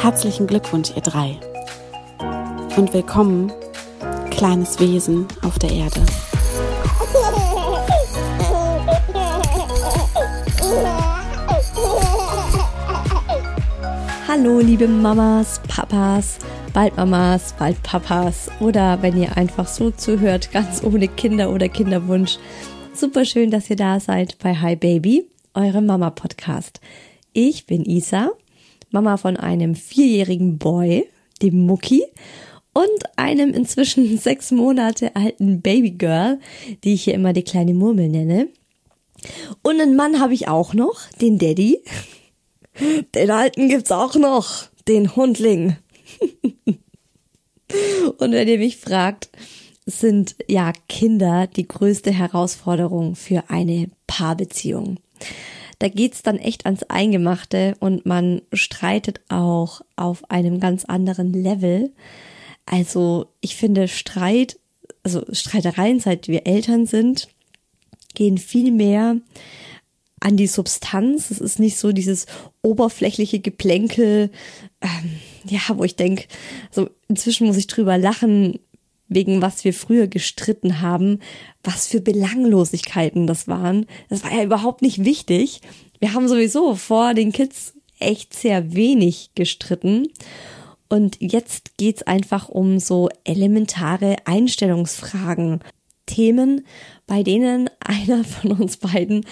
Herzlichen Glückwunsch, ihr drei. Und willkommen, kleines Wesen auf der Erde. Hallo, liebe Mamas, Papas, bald Mamas, bald Papas oder wenn ihr einfach so zuhört, ganz ohne Kinder oder Kinderwunsch. Super schön, dass ihr da seid bei Hi Baby, eurem Mama Podcast. Ich bin Isa Mama von einem vierjährigen Boy, dem Mucki, und einem inzwischen sechs Monate alten Babygirl, die ich hier immer die kleine Murmel nenne. Und einen Mann habe ich auch noch, den Daddy. Den alten gibt's auch noch, den Hundling. und wenn ihr mich fragt, sind ja Kinder die größte Herausforderung für eine Paarbeziehung da geht's dann echt ans Eingemachte und man streitet auch auf einem ganz anderen Level. Also ich finde Streit, also Streitereien, seit wir Eltern sind, gehen viel mehr an die Substanz. Es ist nicht so dieses oberflächliche Geplänkel, ähm, ja, wo ich denke, so inzwischen muss ich drüber lachen, wegen was wir früher gestritten haben, was für Belanglosigkeiten das waren. Das war ja überhaupt nicht wichtig. Wir haben sowieso vor den Kids echt sehr wenig gestritten. Und jetzt geht's einfach um so elementare Einstellungsfragen. Themen, bei denen einer von uns beiden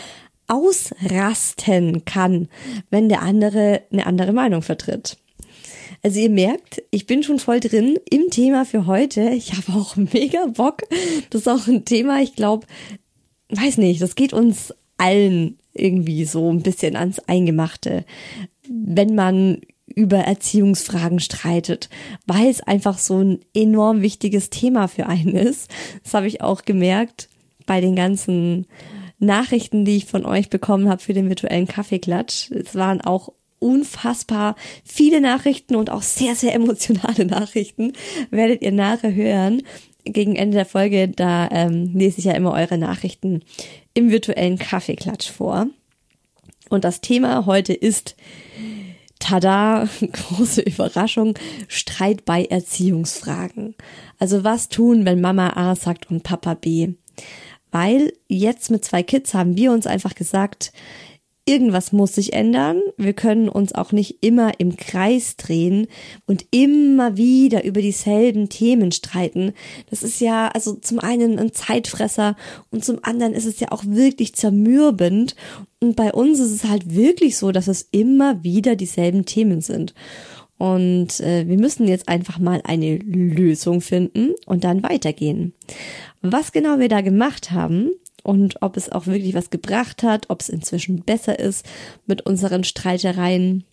ausrasten kann, wenn der andere eine andere Meinung vertritt. Also ihr merkt, ich bin schon voll drin im Thema für heute. Ich habe auch mega Bock. Das ist auch ein Thema, ich glaube, weiß nicht, das geht uns allen irgendwie so ein bisschen ans Eingemachte, wenn man über Erziehungsfragen streitet, weil es einfach so ein enorm wichtiges Thema für einen ist. Das habe ich auch gemerkt bei den ganzen Nachrichten, die ich von euch bekommen habe für den virtuellen Kaffeeklatsch. Es waren auch unfassbar viele Nachrichten und auch sehr, sehr emotionale Nachrichten. Werdet ihr nachher hören. Gegen Ende der Folge, da ähm, lese ich ja immer eure Nachrichten im virtuellen Kaffeeklatsch vor. Und das Thema heute ist, tada, große Überraschung, Streit bei Erziehungsfragen. Also was tun, wenn Mama A sagt und Papa B? Weil jetzt mit zwei Kids haben wir uns einfach gesagt, irgendwas muss sich ändern. Wir können uns auch nicht immer im Kreis drehen und immer wieder über dieselben Themen streiten. Das ist ja also zum einen ein Zeitfresser und zum anderen ist es ja auch wirklich zermürbend. Und bei uns ist es halt wirklich so, dass es immer wieder dieselben Themen sind. Und äh, wir müssen jetzt einfach mal eine Lösung finden und dann weitergehen. Was genau wir da gemacht haben, und ob es auch wirklich was gebracht hat, ob es inzwischen besser ist mit unseren Streitereien.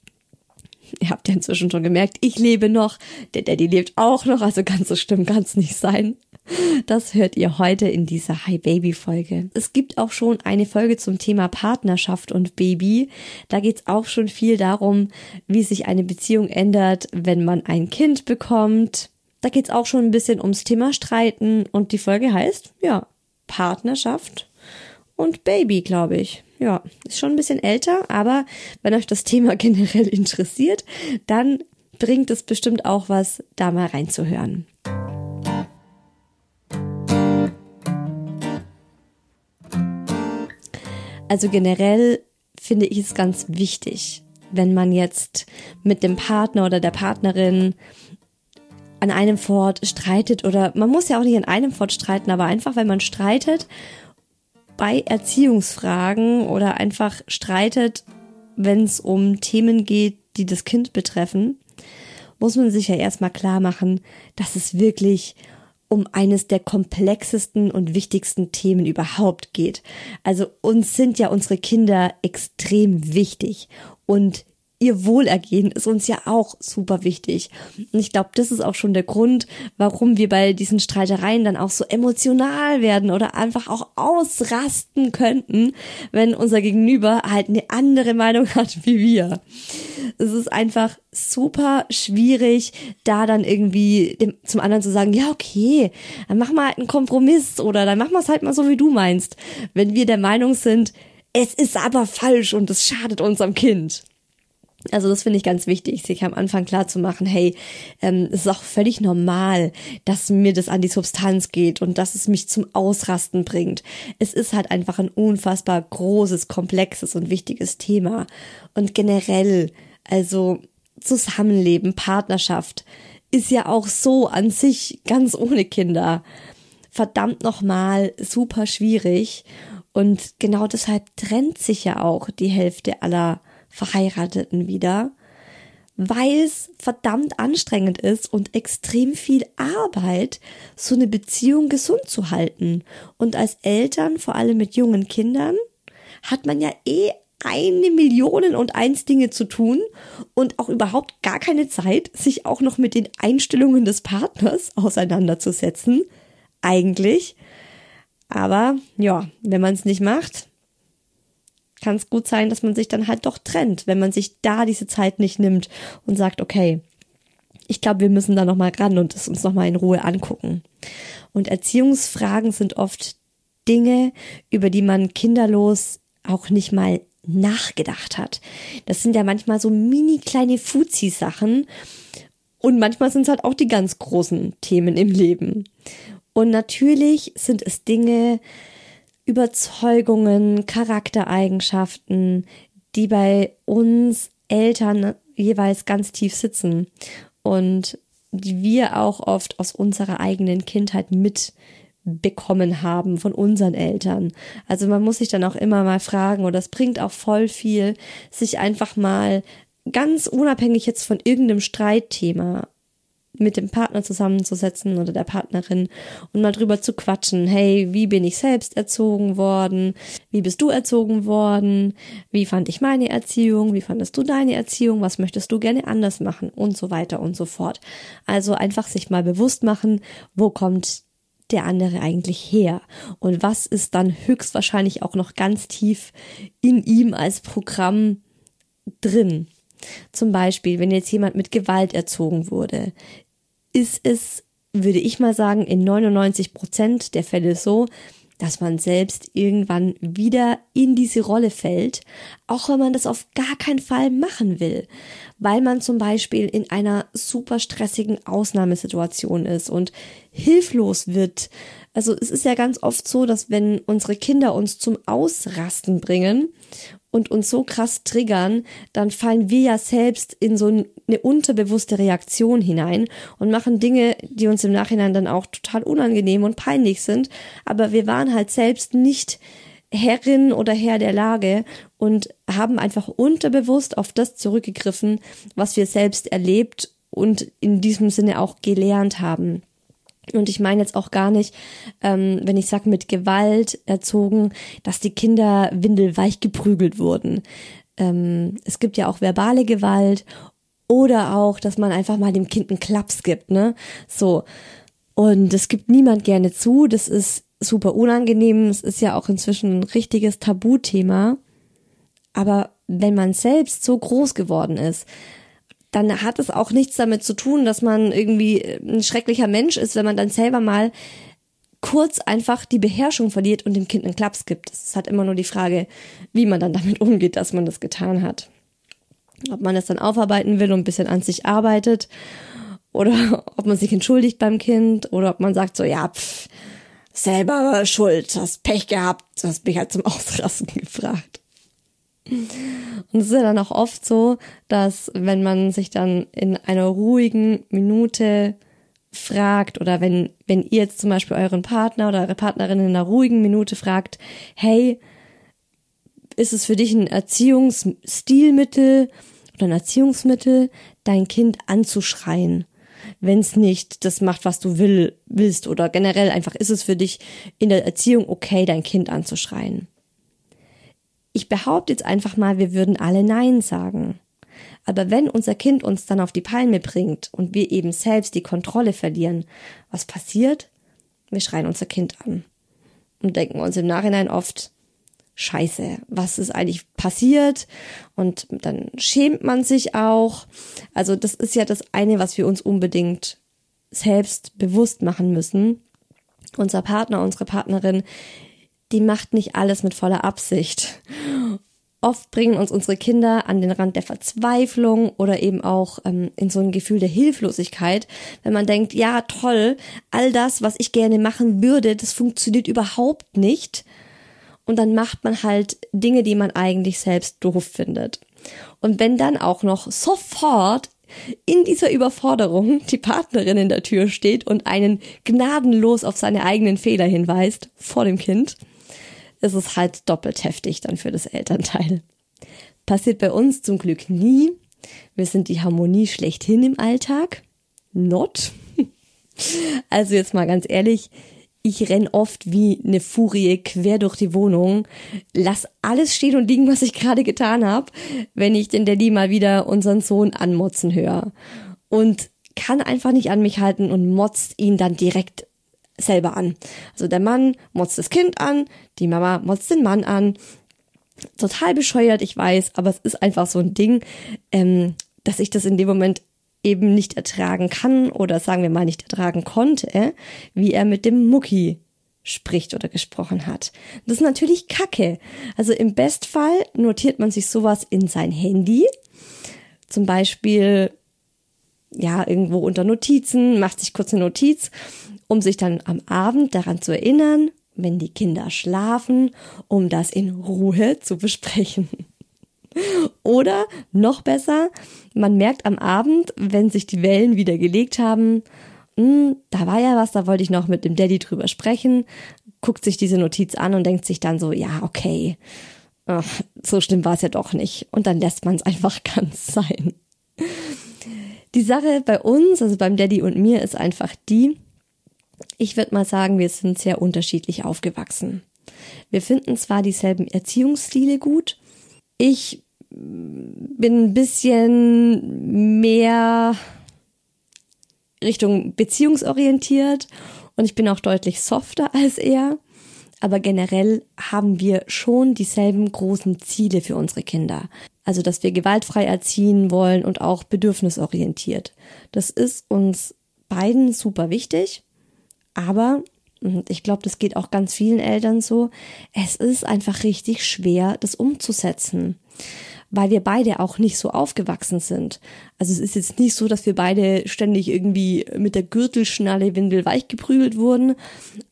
Ihr habt ja inzwischen schon gemerkt, ich lebe noch, der Daddy lebt auch noch, also ganz so schlimm kann es nicht sein. Das hört ihr heute in dieser Hi Baby Folge. Es gibt auch schon eine Folge zum Thema Partnerschaft und Baby. Da geht es auch schon viel darum, wie sich eine Beziehung ändert, wenn man ein Kind bekommt. Da geht es auch schon ein bisschen ums Thema Streiten und die Folge heißt, ja, Partnerschaft und Baby, glaube ich. Ja, ist schon ein bisschen älter, aber wenn euch das Thema generell interessiert, dann bringt es bestimmt auch was, da mal reinzuhören. Also generell finde ich es ganz wichtig, wenn man jetzt mit dem Partner oder der Partnerin an einem Fort streitet oder man muss ja auch nicht an einem Fort streiten, aber einfach, wenn man streitet bei Erziehungsfragen oder einfach streitet, wenn es um Themen geht, die das Kind betreffen, muss man sich ja erstmal klar machen, dass es wirklich um eines der komplexesten und wichtigsten Themen überhaupt geht. Also uns sind ja unsere Kinder extrem wichtig und ihr Wohlergehen ist uns ja auch super wichtig. Und ich glaube, das ist auch schon der Grund, warum wir bei diesen Streitereien dann auch so emotional werden oder einfach auch ausrasten könnten, wenn unser Gegenüber halt eine andere Meinung hat wie wir. Es ist einfach super schwierig, da dann irgendwie dem, zum anderen zu sagen, ja, okay, dann machen wir halt einen Kompromiss oder dann machen wir es halt mal so, wie du meinst. Wenn wir der Meinung sind, es ist aber falsch und es schadet unserem Kind Also das finde ich ganz wichtig, sich am Anfang klar zu machen, hey, ähm, es ist auch völlig normal, dass mir das an die Substanz geht und dass es mich zum Ausrasten bringt. Es ist halt einfach ein unfassbar großes, komplexes und wichtiges Thema. Und generell, also Zusammenleben, Partnerschaft, ist ja auch so an sich ganz ohne Kinder. Verdammt nochmal super schwierig. Und genau deshalb trennt sich ja auch die Hälfte aller Verheirateten wieder, weil es verdammt anstrengend ist und extrem viel Arbeit, so eine Beziehung gesund zu halten. Und als Eltern, vor allem mit jungen Kindern, hat man ja eh eine Million und eins Dinge zu tun und auch überhaupt gar keine Zeit, sich auch noch mit den Einstellungen des Partners auseinanderzusetzen. Eigentlich. Aber ja, wenn man es nicht macht, kann es gut sein, dass man sich dann halt doch trennt, wenn man sich da diese Zeit nicht nimmt und sagt, okay, ich glaube, wir müssen da nochmal ran und es uns nochmal in Ruhe angucken. Und Erziehungsfragen sind oft Dinge, über die man kinderlos auch nicht mal nachgedacht hat. Das sind ja manchmal so mini kleine Fuzzi-Sachen und manchmal sind es halt auch die ganz großen Themen im Leben. Und natürlich sind es Dinge, Überzeugungen, Charaktereigenschaften, die bei uns Eltern jeweils ganz tief sitzen und die wir auch oft aus unserer eigenen Kindheit mitbekommen haben von unseren Eltern. Also man muss sich dann auch immer mal fragen, oder es bringt auch voll viel, sich einfach mal ganz unabhängig jetzt von irgendeinem Streitthema mit dem Partner zusammenzusetzen oder der Partnerin und mal drüber zu quatschen. Hey, wie bin ich selbst erzogen worden? Wie bist du erzogen worden? Wie fand ich meine Erziehung? Wie fandest du deine Erziehung? Was möchtest du gerne anders machen? Und so weiter und so fort. Also einfach sich mal bewusst machen, wo kommt der andere eigentlich her? Und was ist dann höchstwahrscheinlich auch noch ganz tief in ihm als Programm drin? Zum Beispiel, wenn jetzt jemand mit Gewalt erzogen wurde, ist es, würde ich mal sagen, in 99 Prozent der Fälle so, dass man selbst irgendwann wieder in diese Rolle fällt, auch wenn man das auf gar keinen Fall machen will, weil man zum Beispiel in einer super stressigen Ausnahmesituation ist und hilflos wird. Also es ist ja ganz oft so, dass wenn unsere Kinder uns zum Ausrasten bringen und uns so krass triggern, dann fallen wir ja selbst in so eine unterbewusste Reaktion hinein und machen Dinge, die uns im Nachhinein dann auch total unangenehm und peinlich sind. Aber wir waren halt selbst nicht Herrin oder Herr der Lage und haben einfach unterbewusst auf das zurückgegriffen, was wir selbst erlebt und in diesem Sinne auch gelernt haben. Und ich meine jetzt auch gar nicht, ähm, wenn ich sage mit Gewalt erzogen, dass die Kinder windelweich geprügelt wurden. Ähm, es gibt ja auch verbale Gewalt oder auch, dass man einfach mal dem Kind einen Klaps gibt, ne? So. Und das gibt niemand gerne zu. Das ist super unangenehm. Es ist ja auch inzwischen ein richtiges Tabuthema. Aber wenn man selbst so groß geworden ist, dann hat es auch nichts damit zu tun, dass man irgendwie ein schrecklicher Mensch ist, wenn man dann selber mal kurz einfach die Beherrschung verliert und dem Kind einen Klaps gibt. Es halt immer nur die Frage, wie man dann damit umgeht, dass man das getan hat. Ob man das dann aufarbeiten will und ein bisschen an sich arbeitet oder ob man sich entschuldigt beim Kind oder ob man sagt so, ja, pff, selber schuld, hast Pech gehabt, hast mich halt zum Ausrasten gefragt. Und es ist ja dann auch oft so, dass wenn man sich dann in einer ruhigen Minute fragt oder wenn, wenn ihr jetzt zum Beispiel euren Partner oder eure Partnerin in einer ruhigen Minute fragt, hey, ist es für dich ein Erziehungsstilmittel oder ein Erziehungsmittel, dein Kind anzuschreien? Wenn es nicht das macht, was du will, willst oder generell einfach ist es für dich in der Erziehung okay, dein Kind anzuschreien? Ich behaupte jetzt einfach mal, wir würden alle Nein sagen. Aber wenn unser Kind uns dann auf die Palme bringt und wir eben selbst die Kontrolle verlieren, was passiert? Wir schreien unser Kind an und denken uns im Nachhinein oft, Scheiße, was ist eigentlich passiert? Und dann schämt man sich auch. Also das ist ja das eine, was wir uns unbedingt selbst bewusst machen müssen. Unser Partner, unsere Partnerin die macht nicht alles mit voller Absicht. Oft bringen uns unsere Kinder an den Rand der Verzweiflung oder eben auch ähm, in so ein Gefühl der Hilflosigkeit, wenn man denkt, ja toll, all das, was ich gerne machen würde, das funktioniert überhaupt nicht. Und dann macht man halt Dinge, die man eigentlich selbst doof findet. Und wenn dann auch noch sofort in dieser Überforderung die Partnerin in der Tür steht und einen gnadenlos auf seine eigenen Fehler hinweist vor dem Kind, ist es halt doppelt heftig dann für das Elternteil. Passiert bei uns zum Glück nie. Wir sind die Harmonie schlechthin im Alltag. Not. Also jetzt mal ganz ehrlich, ich renn oft wie eine Furie quer durch die Wohnung, lass alles stehen und liegen, was ich gerade getan habe, wenn ich den Daddy mal wieder unseren Sohn anmotzen höre. Und kann einfach nicht an mich halten und motzt ihn dann direkt selber an. Also der Mann motzt das Kind an, die Mama motzt den Mann an. Total bescheuert, ich weiß, aber es ist einfach so ein Ding, ähm, dass ich das in dem Moment eben nicht ertragen kann oder sagen wir mal nicht ertragen konnte, wie er mit dem Mucki spricht oder gesprochen hat. Das ist natürlich Kacke. Also im Bestfall notiert man sich sowas in sein Handy. Zum Beispiel, ja, irgendwo unter Notizen, macht sich kurz eine Notiz, um sich dann am Abend daran zu erinnern, wenn die Kinder schlafen, um das in Ruhe zu besprechen. Oder noch besser, man merkt am Abend, wenn sich die Wellen wieder gelegt haben, hm, da war ja was, da wollte ich noch mit dem Daddy drüber sprechen, guckt sich diese Notiz an und denkt sich dann so, ja, okay, Ach, so schlimm war es ja doch nicht. Und dann lässt man es einfach ganz sein. Die Sache bei uns, also beim Daddy und mir, ist einfach die, ich würde mal sagen, wir sind sehr unterschiedlich aufgewachsen. Wir finden zwar dieselben Erziehungsstile gut, ich bin ein bisschen mehr Richtung beziehungsorientiert und ich bin auch deutlich softer als er. Aber generell haben wir schon dieselben großen Ziele für unsere Kinder. Also, dass wir gewaltfrei erziehen wollen und auch bedürfnisorientiert. Das ist uns beiden super wichtig. Aber und ich glaube, das geht auch ganz vielen Eltern so. Es ist einfach richtig schwer, das umzusetzen, weil wir beide auch nicht so aufgewachsen sind. Also es ist jetzt nicht so, dass wir beide ständig irgendwie mit der Gürtelschnalle windelweich geprügelt wurden,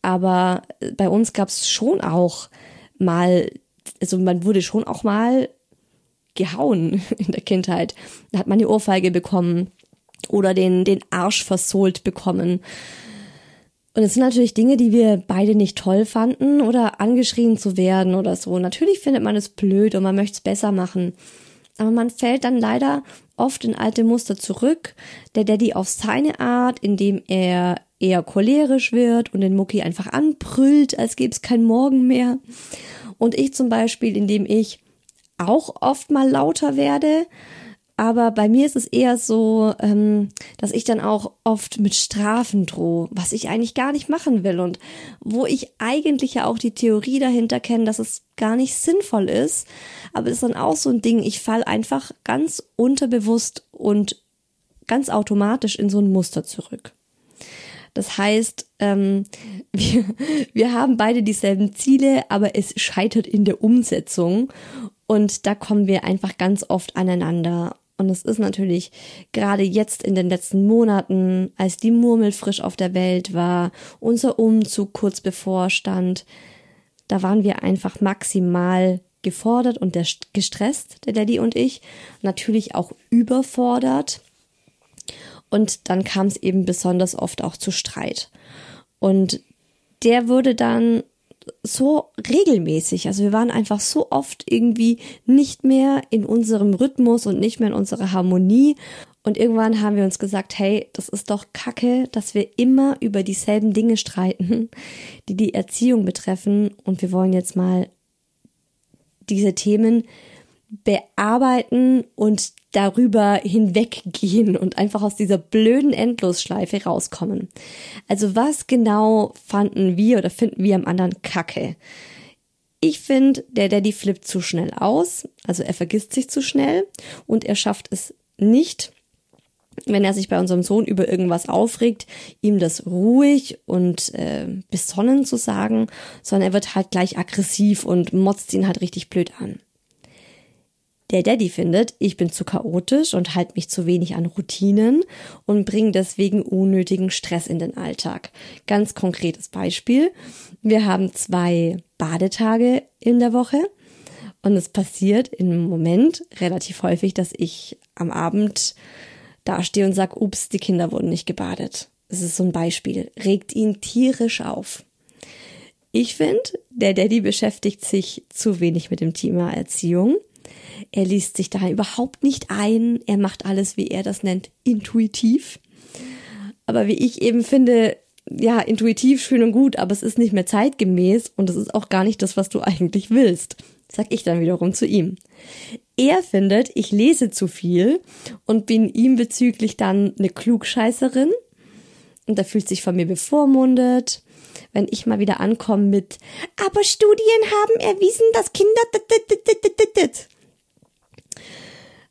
aber bei uns gab es schon auch mal, also man wurde schon auch mal gehauen in der Kindheit. Da hat man die Ohrfeige bekommen oder den, den Arsch versohlt bekommen. Und es sind natürlich Dinge, die wir beide nicht toll fanden oder angeschrien zu werden oder so. Natürlich findet man es blöd und man möchte es besser machen. Aber man fällt dann leider oft in alte Muster zurück. Der Daddy auf seine Art, indem er eher cholerisch wird und den Mucki einfach anbrüllt, als gäbe es kein Morgen mehr. Und ich zum Beispiel, indem ich auch oft mal lauter werde, aber bei mir ist es eher so, ähm, dass ich dann auch oft mit Strafen drohe, was ich eigentlich gar nicht machen will und wo ich eigentlich ja auch die Theorie dahinter kenne, dass es gar nicht sinnvoll ist. Aber es ist dann auch so ein Ding, ich fall einfach ganz unterbewusst und ganz automatisch in so ein Muster zurück. Das heißt, ähm, wir, wir haben beide dieselben Ziele, aber es scheitert in der Umsetzung. Und da kommen wir einfach ganz oft aneinander. Und es ist natürlich gerade jetzt in den letzten Monaten, als die Murmel frisch auf der Welt war, unser Umzug kurz bevorstand, da waren wir einfach maximal gefordert und der, gestresst, der Daddy und ich, natürlich auch überfordert. Und dann kam es eben besonders oft auch zu Streit. Und der wurde dann so regelmäßig. Also wir waren einfach so oft irgendwie nicht mehr in unserem Rhythmus und nicht mehr in unserer Harmonie. Und irgendwann haben wir uns gesagt, hey, das ist doch kacke, dass wir immer über dieselben Dinge streiten, die die Erziehung betreffen. Und wir wollen jetzt mal diese Themen bearbeiten und darüber hinweggehen und einfach aus dieser blöden Endlosschleife rauskommen. Also was genau fanden wir oder finden wir am anderen Kacke? Ich finde, der Daddy flippt zu schnell aus, also er vergisst sich zu schnell und er schafft es nicht, wenn er sich bei unserem Sohn über irgendwas aufregt, ihm das ruhig und äh, besonnen zu sagen, sondern er wird halt gleich aggressiv und motzt ihn halt richtig blöd an. Der Daddy findet, ich bin zu chaotisch und halte mich zu wenig an Routinen und bringe deswegen unnötigen Stress in den Alltag. Ganz konkretes Beispiel. Wir haben zwei Badetage in der Woche und es passiert im Moment relativ häufig, dass ich am Abend dastehe und sage, ups, die Kinder wurden nicht gebadet. Das ist so ein Beispiel. Regt ihn tierisch auf. Ich finde, der Daddy beschäftigt sich zu wenig mit dem Thema Erziehung er liest sich da überhaupt nicht ein. Er macht alles, wie er das nennt, intuitiv. Aber wie ich eben finde, ja, intuitiv schön und gut, aber es ist nicht mehr zeitgemäß und es ist auch gar nicht das, was du eigentlich willst. Sag ich dann wiederum zu ihm. Er findet, ich lese zu viel und bin ihm bezüglich dann eine Klugscheißerin. Und er fühlt sich von mir bevormundet. Wenn ich mal wieder ankomme mit, aber Studien haben erwiesen, dass Kinder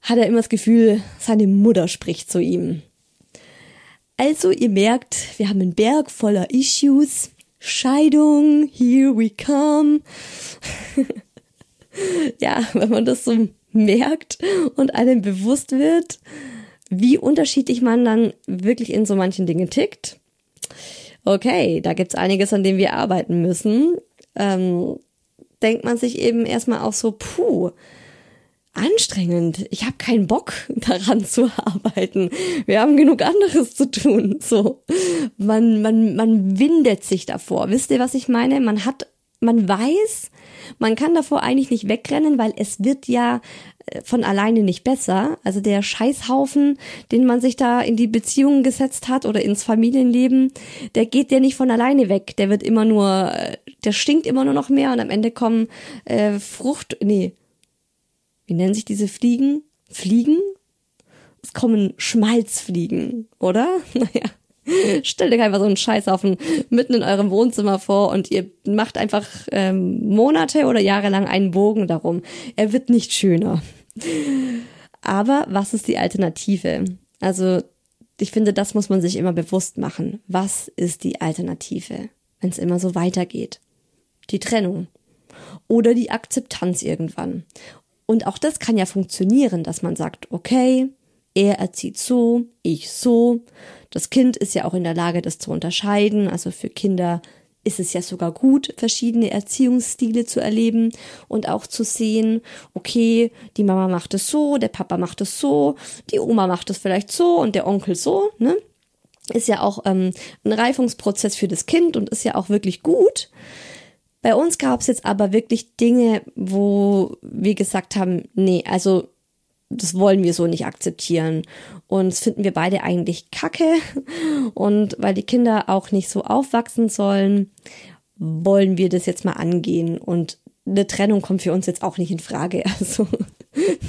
hat er immer das Gefühl, seine Mutter spricht zu ihm. Also, ihr merkt, wir haben einen Berg voller Issues. Scheidung, here we come. ja, wenn man das so merkt und einem bewusst wird, wie unterschiedlich man dann wirklich in so manchen Dingen tickt. Okay, da gibt's einiges, an dem wir arbeiten müssen. Ähm, denkt man sich eben erstmal auch so, puh, anstrengend. Ich habe keinen Bock daran zu arbeiten. Wir haben genug anderes zu tun. So, man man man windet sich davor. Wisst ihr, was ich meine? Man hat man weiß, man kann davor eigentlich nicht wegrennen, weil es wird ja äh, von alleine nicht besser. Also der Scheißhaufen, den man sich da in die Beziehungen gesetzt hat oder ins Familienleben, der geht ja nicht von alleine weg. Der wird immer nur, äh, der stinkt immer nur noch mehr und am Ende kommen äh, Frucht, nee, wie nennen sich diese Fliegen? Fliegen? Es kommen Schmalzfliegen, oder? Naja. Stellt euch einfach so einen Scheißhaufen mitten in eurem Wohnzimmer vor und ihr macht einfach ähm, Monate oder Jahre lang einen Bogen darum. Er wird nicht schöner. Aber was ist die Alternative? Also ich finde, das muss man sich immer bewusst machen. Was ist die Alternative, wenn es immer so weitergeht? Die Trennung oder die Akzeptanz irgendwann. Und auch das kann ja funktionieren, dass man sagt, okay, er erzieht so, ich so. Das Kind ist ja auch in der Lage, das zu unterscheiden. Also für Kinder ist es ja sogar gut, verschiedene Erziehungsstile zu erleben und auch zu sehen, okay, die Mama macht es so, der Papa macht es so, die Oma macht es vielleicht so und der Onkel so, ne? Ist ja auch ähm, ein Reifungsprozess für das Kind und ist ja auch wirklich gut. Bei uns gab es jetzt aber wirklich Dinge, wo wir gesagt haben, nee, also das wollen wir so nicht akzeptieren. Und das finden wir beide eigentlich kacke. Und weil die Kinder auch nicht so aufwachsen sollen, wollen wir das jetzt mal angehen. Und eine Trennung kommt für uns jetzt auch nicht in Frage. Also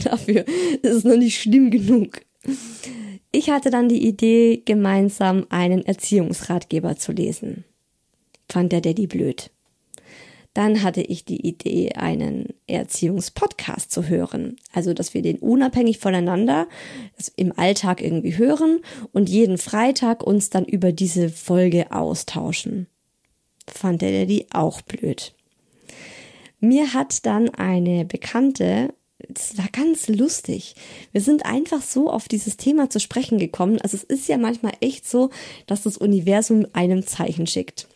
dafür ist es noch nicht schlimm genug. Ich hatte dann die Idee, gemeinsam einen Erziehungsratgeber zu lesen. Fand der Daddy blöd. Dann hatte ich die Idee, einen Erziehungspodcast zu hören. Also, dass wir den unabhängig voneinander im Alltag irgendwie hören und jeden Freitag uns dann über diese Folge austauschen. Fand er die auch blöd. Mir hat dann eine Bekannte das war ganz lustig. Wir sind einfach so auf dieses Thema zu sprechen gekommen. Also es ist ja manchmal echt so, dass das Universum einem Zeichen schickt.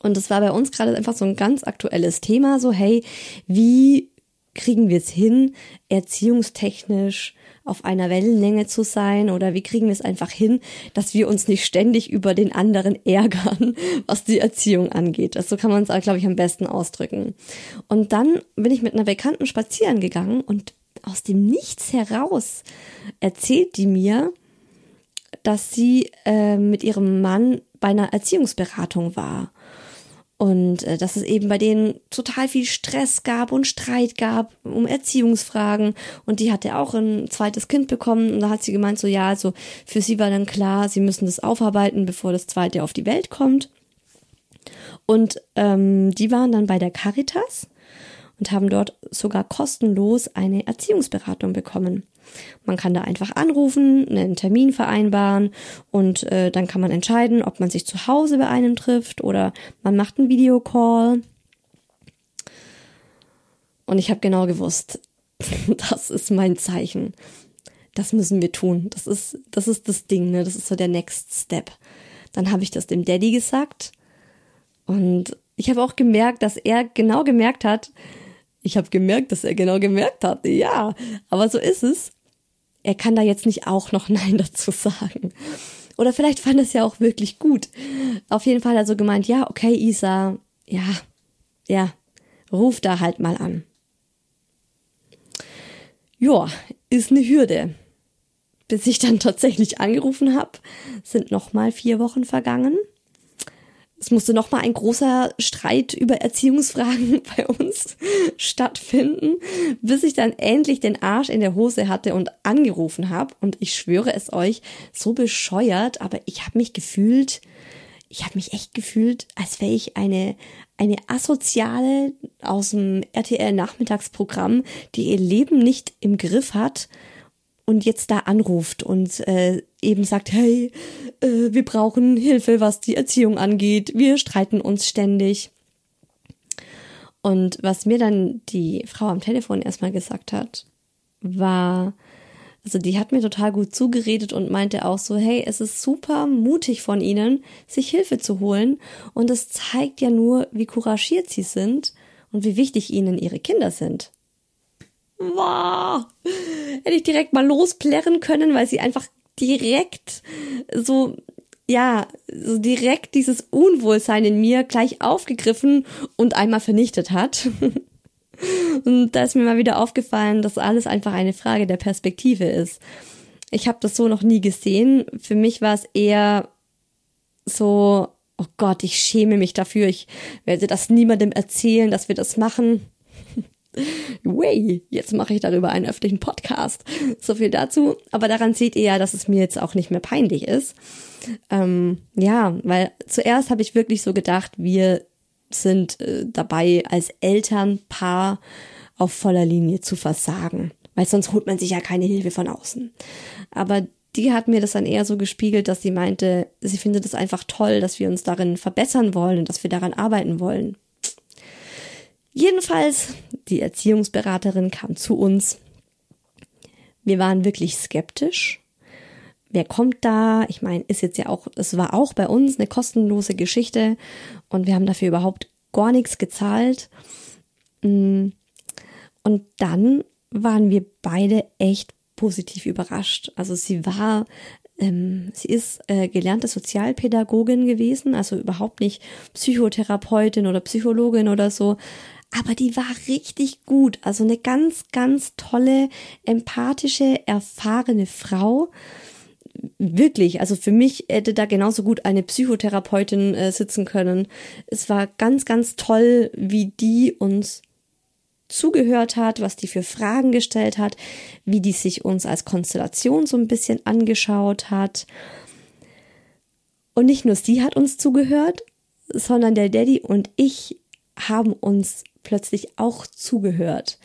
Und das war bei uns gerade einfach so ein ganz aktuelles Thema, so hey, wie kriegen wir es hin, erziehungstechnisch auf einer Wellenlänge zu sein oder wie kriegen wir es einfach hin, dass wir uns nicht ständig über den anderen ärgern, was die Erziehung angeht. Das so kann man es, glaube ich, am besten ausdrücken. Und dann bin ich mit einer Bekannten spazieren gegangen und aus dem Nichts heraus erzählt die mir, dass sie äh, mit ihrem Mann bei einer Erziehungsberatung war und äh, dass es eben bei denen total viel Stress gab und Streit gab um Erziehungsfragen. Und die hatte auch ein zweites Kind bekommen. Und da hat sie gemeint, so ja, also für sie war dann klar, sie müssen das aufarbeiten, bevor das zweite auf die Welt kommt. Und ähm, die waren dann bei der Caritas und haben dort sogar kostenlos eine Erziehungsberatung bekommen. Man kann da einfach anrufen, einen Termin vereinbaren und äh, dann kann man entscheiden, ob man sich zu Hause bei einem trifft oder man macht einen Videocall. Und ich habe genau gewusst, das ist mein Zeichen. Das müssen wir tun. Das ist, das ist das Ding, ne? Das ist so der Next Step. Dann habe ich das dem Daddy gesagt. Und ich habe auch gemerkt, dass er genau gemerkt hat, ich habe gemerkt, dass er genau gemerkt hat, ja, aber so ist es. Er kann da jetzt nicht auch noch Nein dazu sagen. Oder vielleicht fand er es ja auch wirklich gut. Auf jeden Fall also gemeint, ja, okay, Isa, ja, ja, ruf da halt mal an. Ja, ist eine Hürde. Bis ich dann tatsächlich angerufen habe, sind noch mal vier Wochen vergangen. Es musste noch mal ein großer Streit über Erziehungsfragen bei uns stattfinden, bis ich dann endlich den Arsch in der Hose hatte und angerufen habe. Und ich schwöre es euch, so bescheuert, aber ich habe mich gefühlt, ich habe mich echt gefühlt, als wäre ich eine eine asoziale aus dem RTL Nachmittagsprogramm, die ihr Leben nicht im Griff hat und jetzt da anruft und äh, eben sagt, hey, äh, wir brauchen Hilfe, was die Erziehung angeht, wir streiten uns ständig. Und was mir dann die Frau am Telefon erstmal gesagt hat, war, also die hat mir total gut zugeredet und meinte auch so, hey, es ist super mutig von ihnen, sich Hilfe zu holen. Und es zeigt ja nur, wie couragiert sie sind und wie wichtig ihnen ihre Kinder sind wow, hätte ich direkt mal losplärren können, weil sie einfach direkt so, ja, so direkt dieses Unwohlsein in mir gleich aufgegriffen und einmal vernichtet hat. Und da ist mir mal wieder aufgefallen, dass alles einfach eine Frage der Perspektive ist. Ich habe das so noch nie gesehen. Für mich war es eher so, oh Gott, ich schäme mich dafür. Ich werde das niemandem erzählen, dass wir das machen. Way, jetzt mache ich darüber einen öffentlichen Podcast. So viel dazu. Aber daran seht ihr ja, dass es mir jetzt auch nicht mehr peinlich ist. Ähm, ja, weil zuerst habe ich wirklich so gedacht, wir sind äh, dabei, als Elternpaar auf voller Linie zu versagen. Weil sonst holt man sich ja keine Hilfe von außen. Aber die hat mir das dann eher so gespiegelt, dass sie meinte, sie findet es einfach toll, dass wir uns darin verbessern wollen und dass wir daran arbeiten wollen. Jedenfalls, die Erziehungsberaterin kam zu uns. Wir waren wirklich skeptisch. Wer kommt da? Ich meine, ist jetzt ja auch, es war auch bei uns eine kostenlose Geschichte und wir haben dafür überhaupt gar nichts gezahlt. Mm. Und dann waren wir beide echt positiv überrascht. Also sie war, ähm, sie ist äh, gelernte Sozialpädagogin gewesen, also überhaupt nicht Psychotherapeutin oder Psychologin oder so, aber die war richtig gut. Also eine ganz, ganz tolle, empathische, erfahrene Frau. Wirklich, also für mich hätte da genauso gut eine Psychotherapeutin äh, sitzen können. Es war ganz, ganz toll, wie die uns zugehört hat, was die für Fragen gestellt hat, wie die sich uns als Konstellation so ein bisschen angeschaut hat. Und nicht nur sie hat uns zugehört, sondern der Daddy und ich haben uns plötzlich auch zugehört.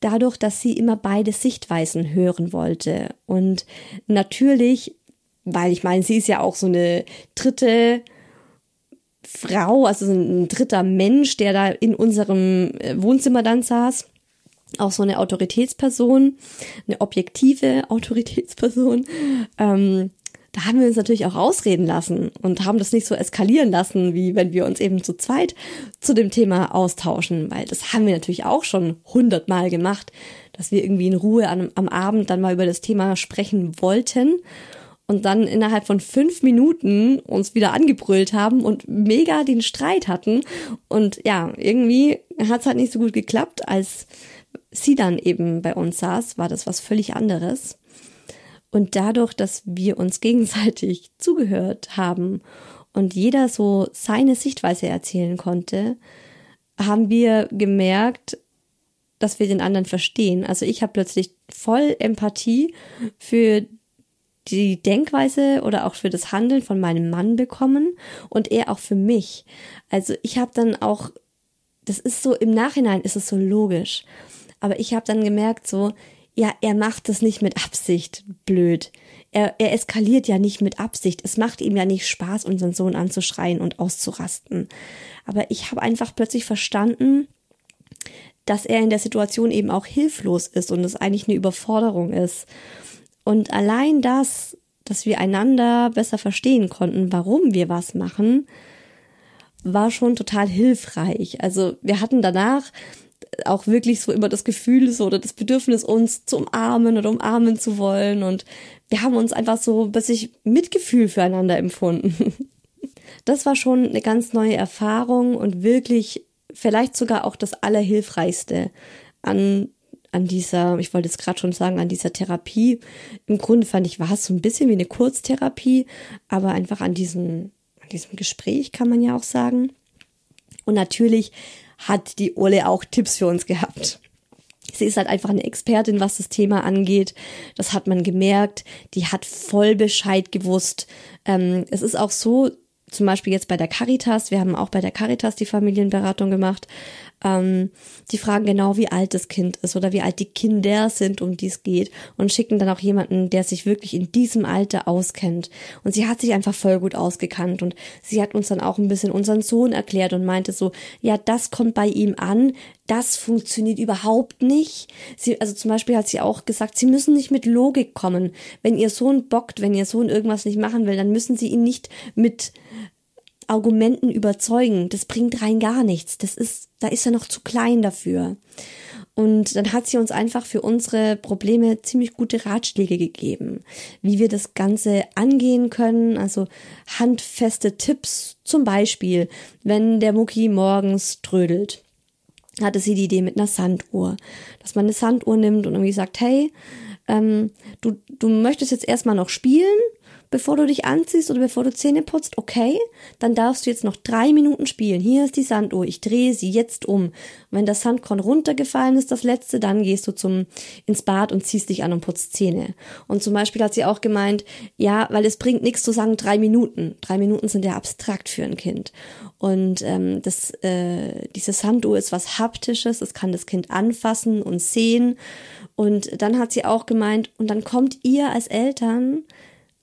Dadurch, dass sie immer beide Sichtweisen hören wollte. Und natürlich, weil ich meine, sie ist ja auch so eine dritte Frau, also ein dritter Mensch, der da in unserem äh, Wohnzimmer dann saß. Auch so eine Autoritätsperson, eine objektive Autoritätsperson. Ähm, da haben wir uns natürlich auch ausreden lassen und haben das nicht so eskalieren lassen, wie wenn wir uns eben zu zweit zu dem Thema austauschen, weil das haben wir natürlich auch schon hundertmal gemacht, dass wir irgendwie in Ruhe am, am Abend dann mal über das Thema sprechen wollten und dann innerhalb von fünf Minuten uns wieder angebrüllt haben und mega den Streit hatten. Und ja, irgendwie hat es halt nicht so gut geklappt, als sie dann eben bei uns saß, war das was völlig anderes. Und dadurch, dass wir uns gegenseitig zugehört haben und jeder so seine Sichtweise erzählen konnte, haben wir gemerkt, dass wir den anderen verstehen. Also ich habe plötzlich voll Empathie für die Denkweise oder auch für das Handeln von meinem Mann bekommen und er auch für mich. Also ich habe dann auch, das ist so im Nachhinein ist es so logisch, aber ich habe dann gemerkt so, ja, er macht es nicht mit Absicht blöd. Er, er eskaliert ja nicht mit Absicht. Es macht ihm ja nicht Spaß, unseren Sohn anzuschreien und auszurasten. Aber ich habe einfach plötzlich verstanden, dass er in der Situation eben auch hilflos ist und es eigentlich eine Überforderung ist. Und allein das, dass wir einander besser verstehen konnten, warum wir was machen, war schon total hilfreich. Also wir hatten danach auch wirklich so immer das Gefühl so oder das Bedürfnis, uns zu umarmen oder umarmen zu wollen. Und wir haben uns einfach so bisschen Mitgefühl füreinander empfunden. Das war schon eine ganz neue Erfahrung und wirklich vielleicht sogar auch das Allerhilfreichste an, an dieser, ich wollte es gerade schon sagen, an dieser Therapie. Im Grunde fand ich, war es so ein bisschen wie eine Kurztherapie, aber einfach an diesem, an diesem Gespräch kann man ja auch sagen. Und natürlich hat die Ole auch Tipps für uns gehabt. Sie ist halt einfach eine Expertin, was das Thema angeht. Das hat man gemerkt. Die hat voll Bescheid gewusst. Ähm, es ist auch so, zum Beispiel jetzt bei der Caritas, wir haben auch bei der Caritas die Familienberatung gemacht, ähm, die fragen genau, wie alt das Kind ist oder wie alt die Kinder sind, um die es geht und schicken dann auch jemanden, der sich wirklich in diesem Alter auskennt. Und sie hat sich einfach voll gut ausgekannt und sie hat uns dann auch ein bisschen unseren Sohn erklärt und meinte so, ja, das kommt bei ihm an, das funktioniert überhaupt nicht. Sie, also zum Beispiel hat sie auch gesagt, sie müssen nicht mit Logik kommen. Wenn ihr Sohn bockt, wenn ihr Sohn irgendwas nicht machen will, dann müssen sie ihn nicht mit Argumenten überzeugen. Das bringt rein gar nichts. Das ist, da ist er noch zu klein dafür. Und dann hat sie uns einfach für unsere Probleme ziemlich gute Ratschläge gegeben, wie wir das Ganze angehen können. Also handfeste Tipps, zum Beispiel, wenn der Mucki morgens trödelt hatte sie die Idee mit einer Sanduhr, dass man eine Sanduhr nimmt und irgendwie sagt, hey, ähm, du, du möchtest jetzt erstmal noch spielen, bevor du dich anziehst oder bevor du Zähne putzt, okay, dann darfst du jetzt noch drei Minuten spielen. Hier ist die Sanduhr, ich drehe sie jetzt um. wenn das Sandkorn runtergefallen ist, das letzte, dann gehst du zum ins Bad und ziehst dich an und putzt Zähne. Und zum Beispiel hat sie auch gemeint, ja, weil es bringt nichts zu sagen drei Minuten. Drei Minuten sind ja abstrakt für ein Kind. Und ähm, das, äh, diese Sanduhr ist was Haptisches, es kann das Kind anfassen und sehen. Und dann hat sie auch gemeint, und dann kommt ihr als Eltern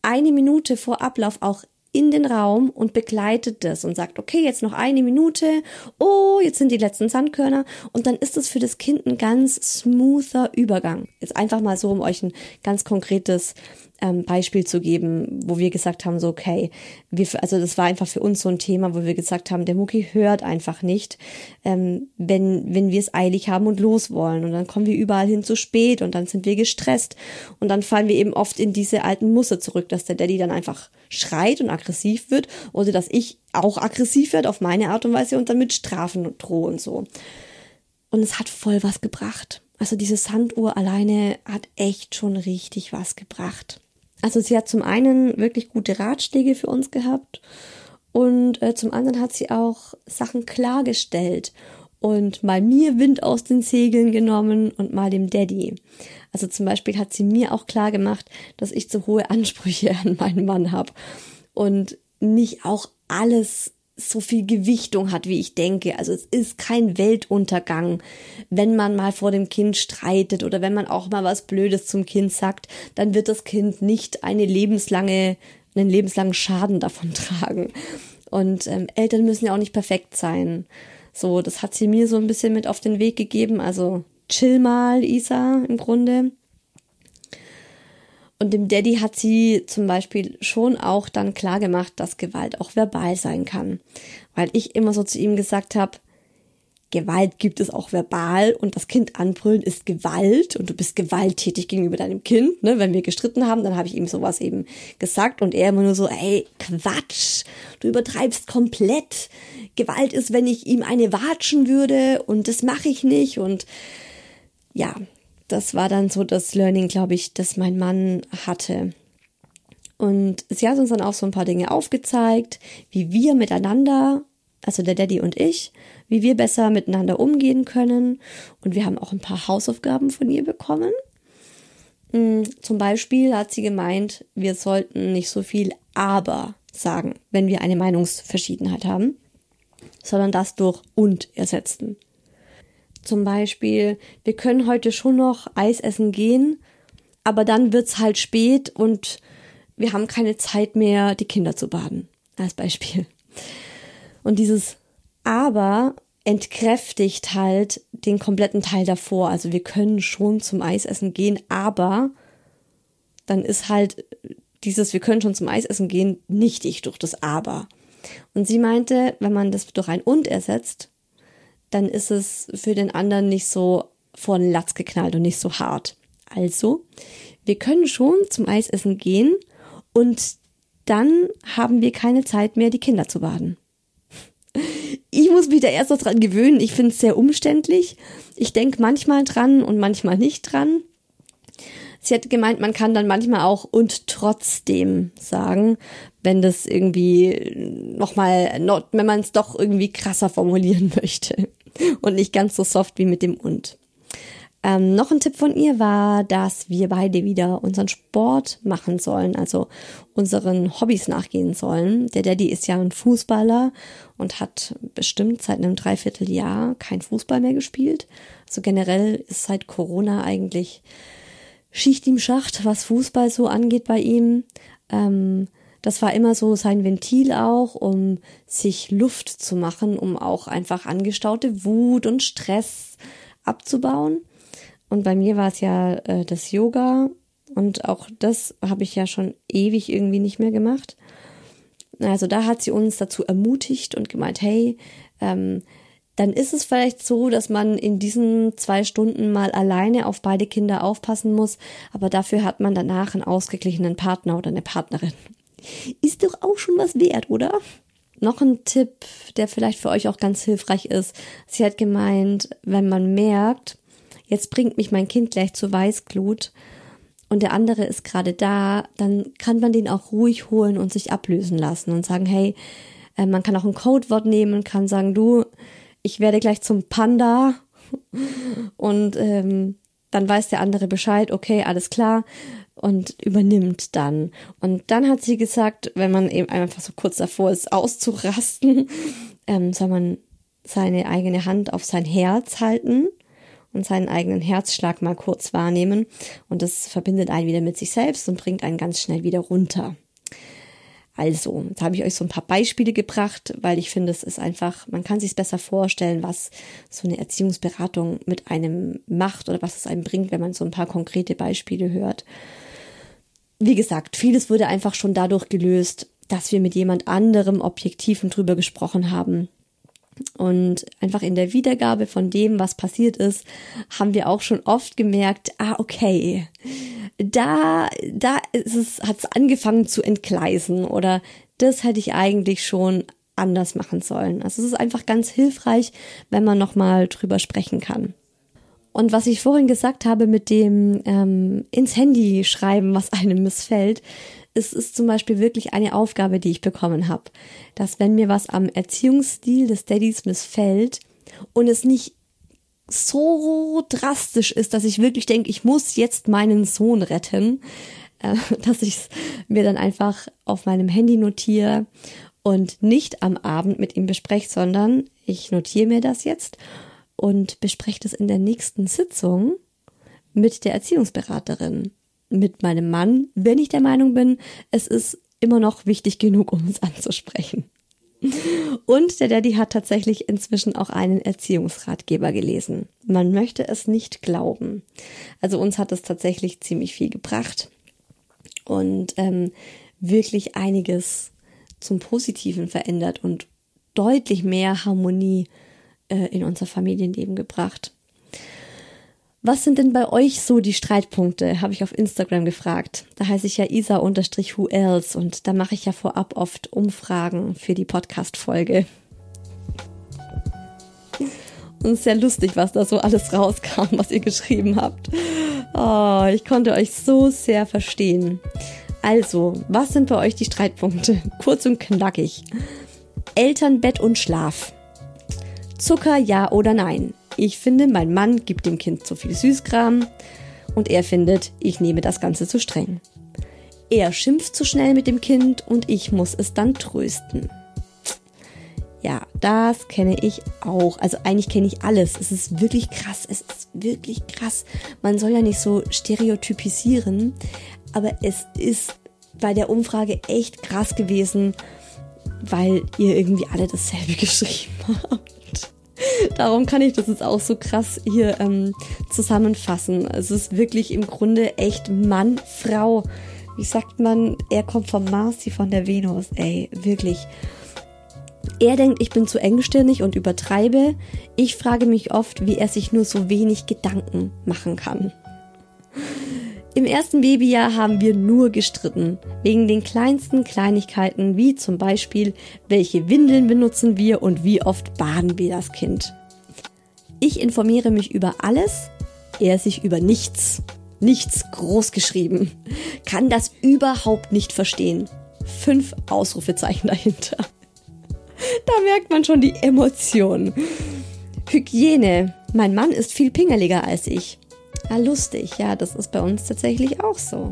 eine Minute vor Ablauf auch in den Raum und begleitet das und sagt, okay, jetzt noch eine Minute, oh, jetzt sind die letzten Sandkörner und dann ist es für das Kind ein ganz smoother Übergang. Jetzt einfach mal so, um euch ein ganz konkretes ähm, Beispiel zu geben, wo wir gesagt haben, so okay, wir, also das war einfach für uns so ein Thema, wo wir gesagt haben, der Mucki hört einfach nicht, ähm, wenn wenn wir es eilig haben und los wollen und dann kommen wir überall hin zu spät und dann sind wir gestresst und dann fallen wir eben oft in diese alten Muster zurück, dass der Daddy dann einfach schreit und aggressiv wird oder dass ich auch aggressiv werde auf meine Art und Weise und damit Strafen drohe und so. Und es hat voll was gebracht. Also diese Sanduhr alleine hat echt schon richtig was gebracht. Also sie hat zum einen wirklich gute Ratschläge für uns gehabt und äh, zum anderen hat sie auch Sachen klargestellt und mal mir Wind aus den Segeln genommen und mal dem Daddy. Also zum Beispiel hat sie mir auch klar gemacht, dass ich zu hohe Ansprüche an meinen Mann habe und nicht auch alles so viel Gewichtung hat, wie ich denke. Also es ist kein Weltuntergang, wenn man mal vor dem Kind streitet oder wenn man auch mal was Blödes zum Kind sagt, dann wird das Kind nicht eine lebenslange, einen lebenslangen Schaden davon tragen. Und ähm, Eltern müssen ja auch nicht perfekt sein. So, das hat sie mir so ein bisschen mit auf den Weg gegeben. Also chill mal, Isa, im Grunde. Und dem Daddy hat sie zum Beispiel schon auch dann klar gemacht, dass Gewalt auch verbal sein kann. Weil ich immer so zu ihm gesagt habe, Gewalt gibt es auch verbal und das Kind anbrüllen ist Gewalt und du bist gewalttätig gegenüber deinem Kind. Ne? Wenn wir gestritten haben, dann habe ich ihm sowas eben gesagt und er immer nur so, ey, Quatsch, du übertreibst komplett. Gewalt ist, wenn ich ihm eine watschen würde und das mache ich nicht und ja, das war dann so das Learning, glaube ich, das mein Mann hatte. Und sie hat uns dann auch so ein paar Dinge aufgezeigt, wie wir miteinander, also der Daddy und ich, wie wir besser miteinander umgehen können. Und wir haben auch ein paar Hausaufgaben von ihr bekommen. Mm, zum Beispiel hat sie gemeint, wir sollten nicht so viel aber sagen, wenn wir eine Meinungsverschiedenheit haben, sondern das durch und ersetzen. Zum Beispiel, wir können heute schon noch Eis essen gehen, aber dann wird's halt spät und wir haben keine Zeit mehr, die Kinder zu baden. Als Beispiel. Und dieses aber entkräftigt halt den kompletten Teil davor. Also wir können schon zum Eisessen gehen, aber dann ist halt dieses, wir können schon zum Eisessen gehen, nichtig durch das Aber. Und sie meinte, wenn man das durch ein Und ersetzt, dann ist es für den anderen nicht so vor den Latz geknallt und nicht so hart. Also, wir können schon zum Eisessen gehen und dann haben wir keine Zeit mehr, die Kinder zu baden. Ich muss mich da erst noch dran gewöhnen. Ich finde es sehr umständlich. Ich denke manchmal dran und manchmal nicht dran. Sie hat gemeint, man kann dann manchmal auch und trotzdem sagen, wenn das irgendwie nochmal, wenn man es doch irgendwie krasser formulieren möchte und nicht ganz so soft wie mit dem und. Ähm, noch ein Tipp von ihr war, dass wir beide wieder unseren Sport machen sollen, also unseren Hobbys nachgehen sollen. Der Daddy ist ja ein Fußballer und hat bestimmt seit einem Dreivierteljahr kein Fußball mehr gespielt. Also generell ist seit Corona eigentlich Schicht im Schacht, was Fußball so angeht bei ihm. Ähm, das war immer so sein Ventil auch, um sich Luft zu machen, um auch einfach angestaute Wut und Stress abzubauen. Und bei mir war es ja äh, das Yoga und auch das habe ich ja schon ewig irgendwie nicht mehr gemacht. Also da hat sie uns dazu ermutigt und gemeint, hey, ähm, dann ist es vielleicht so, dass man in diesen zwei Stunden mal alleine auf beide Kinder aufpassen muss, aber dafür hat man danach einen ausgeglichenen Partner oder eine Partnerin. Ist doch auch schon was wert, oder? Noch ein Tipp, der vielleicht für euch auch ganz hilfreich ist. Sie hat gemeint, wenn man merkt, jetzt bringt mich mein Kind gleich zur Weißglut und der andere ist gerade da, dann kann man den auch ruhig holen und sich ablösen lassen und sagen, hey, äh, man kann auch ein Codewort nehmen kann sagen, du, ich werde gleich zum Panda und ähm, dann weiß der andere Bescheid, okay, alles klar und übernimmt dann. Und dann hat sie gesagt, wenn man eben einfach so kurz davor ist, auszurasten, ähm, soll man seine eigene Hand auf sein Herz halten und seinen eigenen Herzschlag mal kurz wahrnehmen. Und das verbindet einen wieder mit sich selbst und bringt einen ganz schnell wieder runter. Also, da habe ich euch so ein paar Beispiele gebracht, weil ich finde, es ist einfach, man kann sich besser vorstellen, was so eine Erziehungsberatung mit einem macht oder was es einem bringt, wenn man so ein paar konkrete Beispiele hört. Wie gesagt, vieles wurde einfach schon dadurch gelöst, dass wir mit jemand anderem Objektiven drüber gesprochen haben, und einfach in der Wiedergabe von dem, was passiert ist, haben wir auch schon oft gemerkt, ah, okay, da, da ist es, hat es angefangen zu entgleisen oder das hätte ich eigentlich schon anders machen sollen. Also es ist einfach ganz hilfreich, wenn man nochmal drüber sprechen kann. Und was ich vorhin gesagt habe mit dem ähm, ins Handy schreiben, was einem missfällt, es ist zum Beispiel wirklich eine Aufgabe, die ich bekommen habe, dass wenn mir was am Erziehungsstil des Daddys missfällt und es nicht so drastisch ist, dass ich wirklich denke, ich muss jetzt meinen Sohn retten, äh, dass ich es mir dann einfach auf meinem Handy notiere und nicht am Abend mit ihm bespreche, sondern ich notiere mir das jetzt und bespreche das in der nächsten Sitzung mit der Erziehungsberaterin mit meinem Mann, wenn ich der Meinung bin, es ist immer noch wichtig genug, um es anzusprechen. Und der Daddy hat tatsächlich inzwischen auch einen Erziehungsratgeber gelesen. Man möchte es nicht glauben. Also uns hat es tatsächlich ziemlich viel gebracht und ähm, wirklich einiges zum Positiven verändert und deutlich mehr Harmonie äh, in unser Familienleben gebracht. Was sind denn bei euch so die Streitpunkte? Habe ich auf Instagram gefragt. Da heiße ich ja isa-who else und da mache ich ja vorab oft Umfragen für die Podcast-Folge. Und sehr lustig, was da so alles rauskam, was ihr geschrieben habt. Oh, ich konnte euch so sehr verstehen. Also, was sind bei euch die Streitpunkte? Kurz und knackig. Eltern, Bett und Schlaf. Zucker ja oder nein? Ich finde, mein Mann gibt dem Kind zu viel Süßkram und er findet, ich nehme das Ganze zu streng. Er schimpft zu schnell mit dem Kind und ich muss es dann trösten. Ja, das kenne ich auch. Also eigentlich kenne ich alles. Es ist wirklich krass. Es ist wirklich krass. Man soll ja nicht so stereotypisieren, aber es ist bei der Umfrage echt krass gewesen, weil ihr irgendwie alle dasselbe geschrieben habt. Darum kann ich das jetzt auch so krass hier ähm, zusammenfassen. Es ist wirklich im Grunde echt Mann, Frau. Wie sagt man, er kommt vom Mars, sie von der Venus. Ey, wirklich. Er denkt, ich bin zu engstirnig und übertreibe. Ich frage mich oft, wie er sich nur so wenig Gedanken machen kann. Im ersten Babyjahr haben wir nur gestritten, wegen den kleinsten Kleinigkeiten, wie zum Beispiel, welche Windeln benutzen wir und wie oft baden wir das Kind. Ich informiere mich über alles, er sich über nichts. Nichts groß geschrieben. Kann das überhaupt nicht verstehen. Fünf Ausrufezeichen dahinter. Da merkt man schon die Emotion. Hygiene. Mein Mann ist viel pingeliger als ich. Ja, lustig. Ja, das ist bei uns tatsächlich auch so.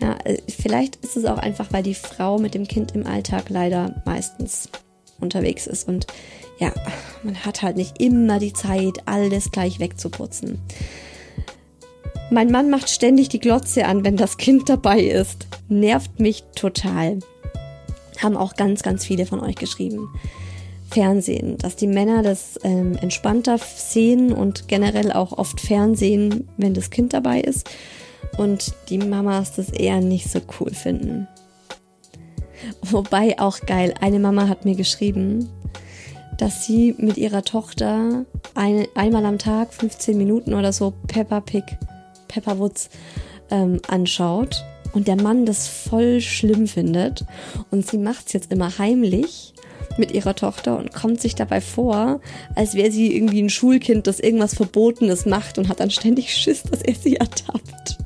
Ja, äh, vielleicht ist es auch einfach, weil die Frau mit dem Kind im Alltag leider meistens unterwegs ist und ja, man hat halt nicht immer die Zeit, alles gleich wegzuputzen. Mein Mann macht ständig die Glotze an, wenn das Kind dabei ist. Nervt mich total. Haben auch ganz, ganz viele von euch geschrieben. Fernsehen, dass die Männer das ähm, entspannter sehen und generell auch oft Fernsehen, wenn das Kind dabei ist und die Mamas das eher nicht so cool finden. Wobei auch geil, eine Mama hat mir geschrieben, dass sie mit ihrer Tochter ein, einmal am Tag 15 Minuten oder so Peppa Pig, Peppa Woods ähm, anschaut und der Mann das voll schlimm findet und sie macht es jetzt immer heimlich mit ihrer Tochter und kommt sich dabei vor, als wäre sie irgendwie ein Schulkind, das irgendwas Verbotenes macht und hat dann ständig Schiss, dass er sie ertappt.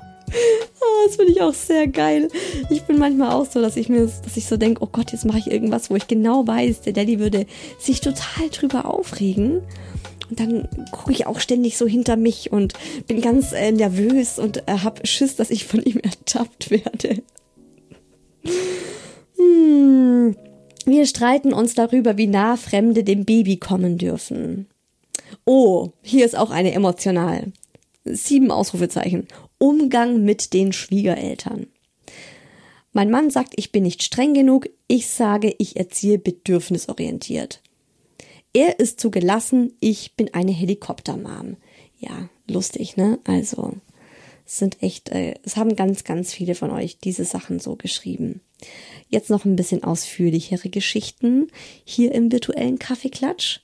Oh, das finde ich auch sehr geil. Ich bin manchmal auch so, dass ich mir, dass ich so denke, oh Gott, jetzt mache ich irgendwas, wo ich genau weiß, der Daddy würde sich total drüber aufregen. Und dann gucke ich auch ständig so hinter mich und bin ganz äh, nervös und äh, habe Schiss, dass ich von ihm ertappt werde. Hm. Wir streiten uns darüber, wie nah Fremde dem Baby kommen dürfen. Oh, hier ist auch eine emotional. Sieben Ausrufezeichen. Umgang mit den Schwiegereltern. Mein Mann sagt, ich bin nicht streng genug. Ich sage, ich erziehe bedürfnisorientiert. Er ist zu gelassen. Ich bin eine Helikoptermam. Ja, lustig, ne? Also, es sind echt, äh, es haben ganz, ganz viele von euch diese Sachen so geschrieben. Jetzt noch ein bisschen ausführlichere Geschichten hier im virtuellen Kaffeeklatsch.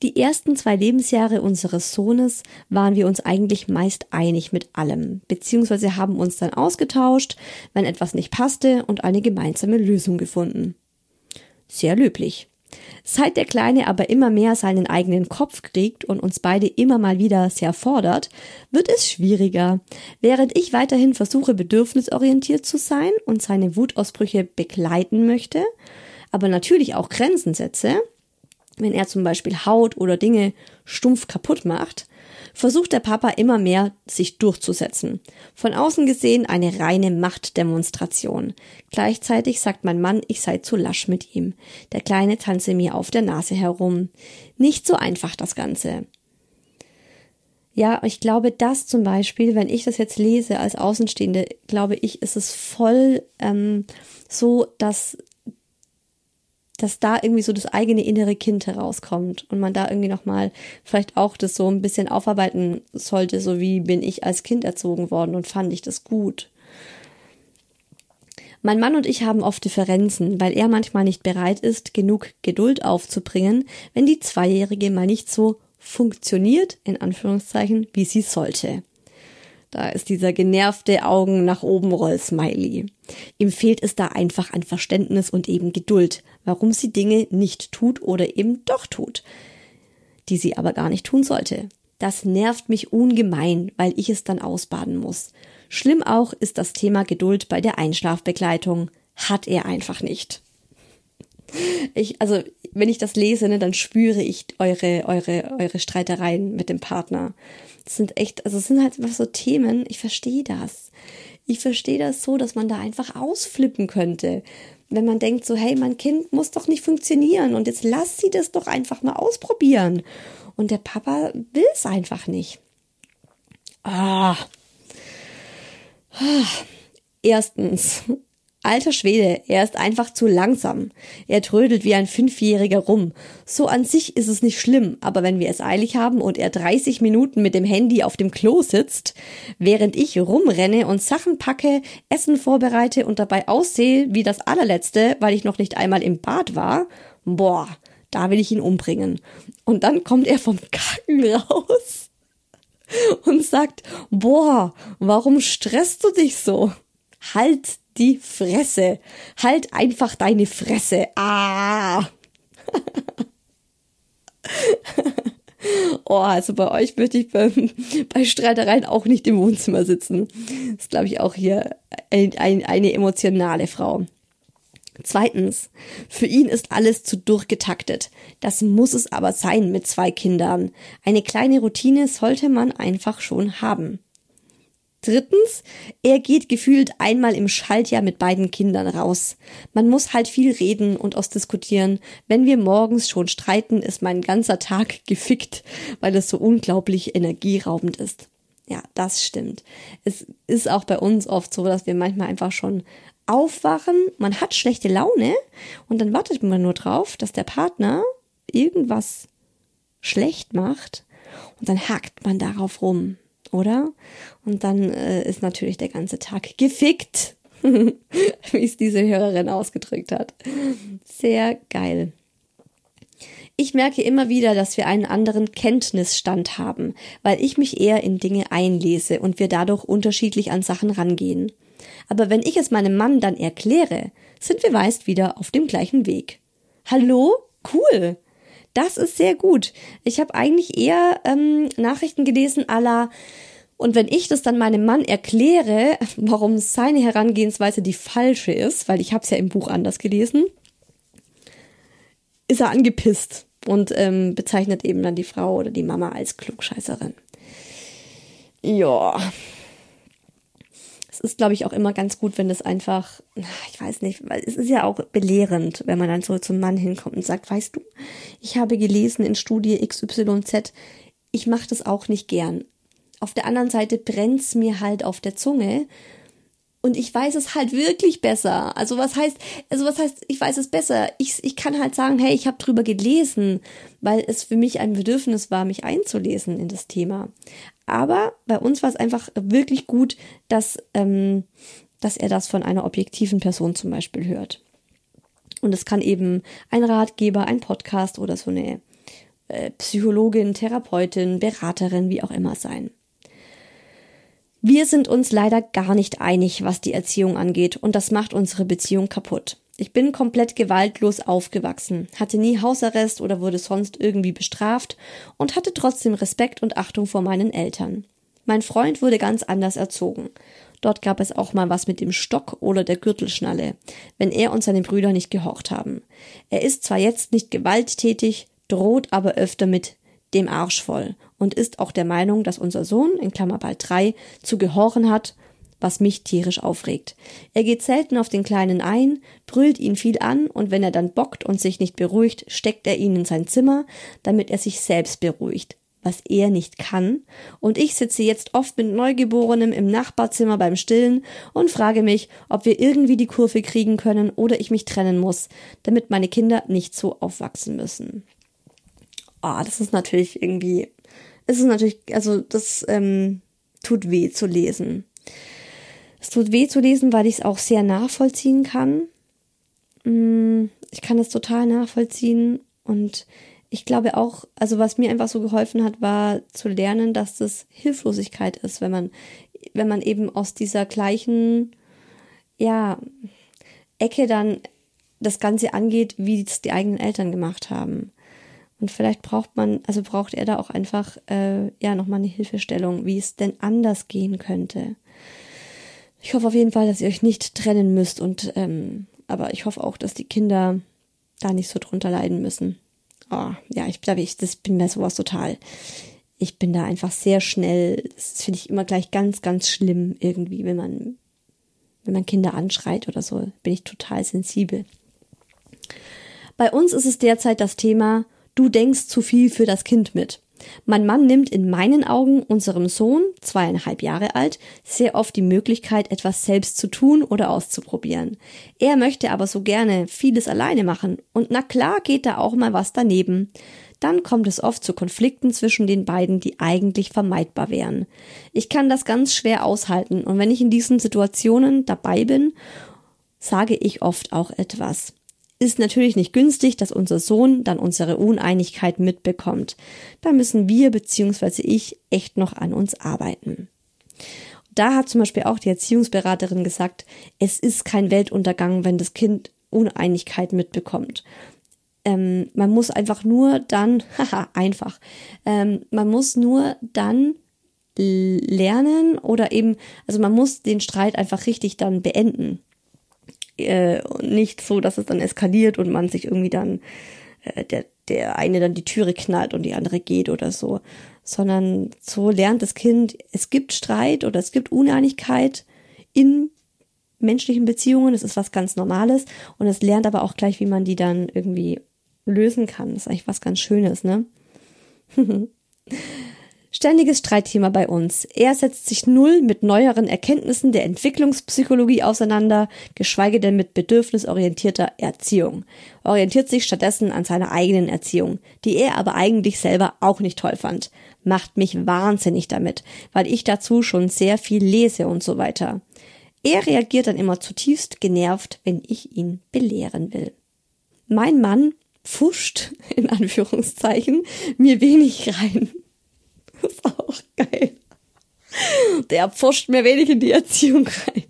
Die ersten zwei Lebensjahre unseres Sohnes waren wir uns eigentlich meist einig mit allem, beziehungsweise haben uns dann ausgetauscht, wenn etwas nicht passte und eine gemeinsame Lösung gefunden. Sehr löblich. Seit der Kleine aber immer mehr seinen eigenen Kopf kriegt und uns beide immer mal wieder sehr fordert, wird es schwieriger. Während ich weiterhin versuche, bedürfnisorientiert zu sein und seine Wutausbrüche begleiten möchte, aber natürlich auch Grenzen setze, wenn er zum Beispiel haut oder Dinge stumpf kaputt macht, versucht der Papa immer mehr, sich durchzusetzen. Von außen gesehen eine reine Machtdemonstration. Gleichzeitig sagt mein Mann, ich sei zu lasch mit ihm. Der Kleine tanze mir auf der Nase herum. Nicht so einfach das Ganze. Ja, ich glaube, das zum Beispiel, wenn ich das jetzt lese als Außenstehende, glaube ich, ist es voll ähm, so, dass dass da irgendwie so das eigene innere Kind herauskommt und man da irgendwie nochmal vielleicht auch das so ein bisschen aufarbeiten sollte, so wie bin ich als Kind erzogen worden und fand ich das gut. Mein Mann und ich haben oft Differenzen, weil er manchmal nicht bereit ist, genug Geduld aufzubringen, wenn die Zweijährige mal nicht so funktioniert, in Anführungszeichen, wie sie sollte. Da ist dieser genervte Augen nach oben Roll Smiley. Ihm fehlt es da einfach an Verständnis und eben Geduld, warum sie Dinge nicht tut oder eben doch tut, die sie aber gar nicht tun sollte. Das nervt mich ungemein, weil ich es dann ausbaden muss. Schlimm auch ist das Thema Geduld bei der Einschlafbegleitung. Hat er einfach nicht. Ich, also, wenn ich das lese, ne, dann spüre ich eure, eure, eure Streitereien mit dem Partner. Das sind echt, also es sind halt einfach so Themen, ich verstehe das. Ich verstehe das so, dass man da einfach ausflippen könnte. Wenn man denkt so, hey, mein Kind muss doch nicht funktionieren und jetzt lass sie das doch einfach mal ausprobieren. Und der Papa will es einfach nicht. Ah. ah. Erstens, Alter Schwede, er ist einfach zu langsam. Er trödelt wie ein Fünfjähriger rum. So an sich ist es nicht schlimm, aber wenn wir es eilig haben und er 30 Minuten mit dem Handy auf dem Klo sitzt, während ich rumrenne und Sachen packe, Essen vorbereite und dabei aussehe wie das allerletzte, weil ich noch nicht einmal im Bad war, boah, da will ich ihn umbringen. Und dann kommt er vom Kacken raus und sagt, boah, warum stresst du dich so? Halt die Fresse. Halt einfach deine Fresse. Ah. oh, also bei euch möchte ich bei, bei Streitereien auch nicht im Wohnzimmer sitzen. Das ist, glaube ich, auch hier ein, ein, eine emotionale Frau. Zweitens, für ihn ist alles zu durchgetaktet. Das muss es aber sein mit zwei Kindern. Eine kleine Routine sollte man einfach schon haben. Drittens, er geht gefühlt einmal im Schaltjahr mit beiden Kindern raus. Man muss halt viel reden und ausdiskutieren. Wenn wir morgens schon streiten, ist mein ganzer Tag gefickt, weil es so unglaublich energieraubend ist. Ja, das stimmt. Es ist auch bei uns oft so, dass wir manchmal einfach schon aufwachen, man hat schlechte Laune und dann wartet man nur drauf, dass der Partner irgendwas schlecht macht und dann hakt man darauf rum oder? Und dann äh, ist natürlich der ganze Tag gefickt, wie es diese Hörerin ausgedrückt hat. Sehr geil. Ich merke immer wieder, dass wir einen anderen Kenntnisstand haben, weil ich mich eher in Dinge einlese und wir dadurch unterschiedlich an Sachen rangehen. Aber wenn ich es meinem Mann dann erkläre, sind wir meist wieder auf dem gleichen Weg. Hallo? Cool. Das ist sehr gut. Ich habe eigentlich eher ähm, Nachrichten gelesen aller und wenn ich das dann meinem Mann erkläre, warum seine Herangehensweise die falsche ist, weil ich habe es ja im Buch anders gelesen, ist er angepisst und ähm, bezeichnet eben dann die Frau oder die Mama als Klugscheißerin. Ja, ist, glaube ich, auch immer ganz gut, wenn das einfach, ich weiß nicht, weil es ist ja auch belehrend, wenn man dann so zum Mann hinkommt und sagt, weißt du, ich habe gelesen in Studie XYZ, ich mache das auch nicht gern. Auf der anderen Seite brennt's mir halt auf der Zunge und ich weiß es halt wirklich besser. Also was heißt, also was heißt, ich weiß es besser? Ich, ich kann halt sagen, hey, ich habe drüber gelesen, weil es für mich ein Bedürfnis war, mich einzulesen in das Thema. Aber bei uns war es einfach wirklich gut, dass, ähm, dass er das von einer objektiven Person zum Beispiel hört. Und es kann eben ein Ratgeber, ein Podcast oder so eine äh, Psychologin, Therapeutin, Beraterin, wie auch immer sein. Wir sind uns leider gar nicht einig, was die Erziehung angeht, und das macht unsere Beziehung kaputt. Ich bin komplett gewaltlos aufgewachsen, hatte nie Hausarrest oder wurde sonst irgendwie bestraft und hatte trotzdem Respekt und Achtung vor meinen Eltern. Mein Freund wurde ganz anders erzogen. Dort gab es auch mal was mit dem Stock oder der Gürtelschnalle, wenn er und seine Brüder nicht gehorcht haben. Er ist zwar jetzt nicht gewalttätig, droht aber öfter mit dem Arsch voll und ist auch der Meinung, dass unser Sohn, in Klammer bald drei, zu gehorchen hat was mich tierisch aufregt. Er geht selten auf den Kleinen ein, brüllt ihn viel an und wenn er dann bockt und sich nicht beruhigt, steckt er ihn in sein Zimmer, damit er sich selbst beruhigt was er nicht kann, und ich sitze jetzt oft mit Neugeborenem im Nachbarzimmer beim Stillen und frage mich, ob wir irgendwie die Kurve kriegen können oder ich mich trennen muss, damit meine Kinder nicht so aufwachsen müssen. Ah, oh, das ist natürlich irgendwie, es ist natürlich, also das ähm, tut weh zu lesen. Es tut weh zu lesen, weil ich es auch sehr nachvollziehen kann. Mm, ich kann es total nachvollziehen und ich glaube auch, also was mir einfach so geholfen hat, war zu lernen, dass das Hilflosigkeit ist, wenn man, wenn man eben aus dieser gleichen, ja, Ecke dann das Ganze angeht, wie es die eigenen Eltern gemacht haben. Und vielleicht braucht man, also braucht er da auch einfach, äh, ja, nochmal eine Hilfestellung, wie es denn anders gehen könnte. Ich hoffe auf jeden Fall, dass ihr euch nicht trennen müsst und ähm, aber ich hoffe auch, dass die Kinder da nicht so drunter leiden müssen. Oh, ja, ich glaube, ich das bin mir sowas total. Ich bin da einfach sehr schnell. Das finde ich immer gleich ganz, ganz schlimm irgendwie, wenn man wenn man Kinder anschreit oder so, bin ich total sensibel. Bei uns ist es derzeit das Thema, du denkst zu viel für das Kind mit. Mein Mann nimmt in meinen Augen unserem Sohn, zweieinhalb Jahre alt, sehr oft die Möglichkeit, etwas selbst zu tun oder auszuprobieren. Er möchte aber so gerne vieles alleine machen und na klar geht da auch mal was daneben. Dann kommt es oft zu Konflikten zwischen den beiden, die eigentlich vermeidbar wären. Ich kann das ganz schwer aushalten und wenn ich in diesen Situationen dabei bin, sage ich oft auch etwas ist natürlich nicht günstig, dass unser Sohn dann unsere Uneinigkeit mitbekommt. Da müssen wir bzw. ich echt noch an uns arbeiten. Da hat zum Beispiel auch die Erziehungsberaterin gesagt, es ist kein Weltuntergang, wenn das Kind Uneinigkeit mitbekommt. Ähm, man muss einfach nur dann, haha, einfach, ähm, man muss nur dann lernen oder eben, also man muss den Streit einfach richtig dann beenden äh, nicht so, dass es dann eskaliert und man sich irgendwie dann äh, der der eine dann die Türe knallt und die andere geht oder so, sondern so lernt das Kind, es gibt Streit oder es gibt Uneinigkeit in menschlichen Beziehungen, das ist was ganz Normales und es lernt aber auch gleich, wie man die dann irgendwie lösen kann. Das ist eigentlich was ganz Schönes, ne? Ständiges Streitthema bei uns. Er setzt sich null mit neueren Erkenntnissen der Entwicklungspsychologie auseinander, geschweige denn mit bedürfnisorientierter Erziehung. Orientiert sich stattdessen an seiner eigenen Erziehung, die er aber eigentlich selber auch nicht toll fand. Macht mich wahnsinnig damit, weil ich dazu schon sehr viel lese und so weiter. Er reagiert dann immer zutiefst genervt, wenn ich ihn belehren will. Mein Mann pfuscht, in Anführungszeichen, mir wenig rein. Das ist auch geil. Der pfuscht mir wenig in die Erziehung rein.